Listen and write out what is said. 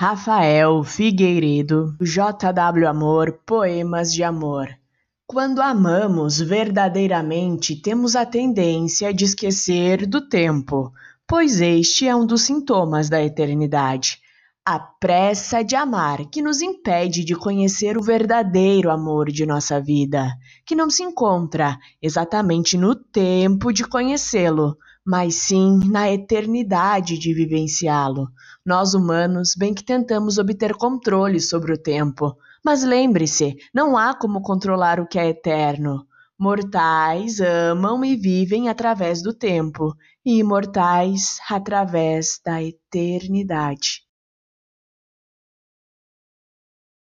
Rafael Figueiredo, JW Amor, Poemas de Amor. Quando amamos verdadeiramente, temos a tendência de esquecer do tempo, pois este é um dos sintomas da eternidade. A pressa de amar que nos impede de conhecer o verdadeiro amor de nossa vida, que não se encontra exatamente no tempo de conhecê-lo, mas sim na eternidade de vivenciá-lo. Nós humanos, bem que tentamos obter controle sobre o tempo, mas lembre-se, não há como controlar o que é eterno. Mortais amam e vivem através do tempo, e imortais através da eternidade.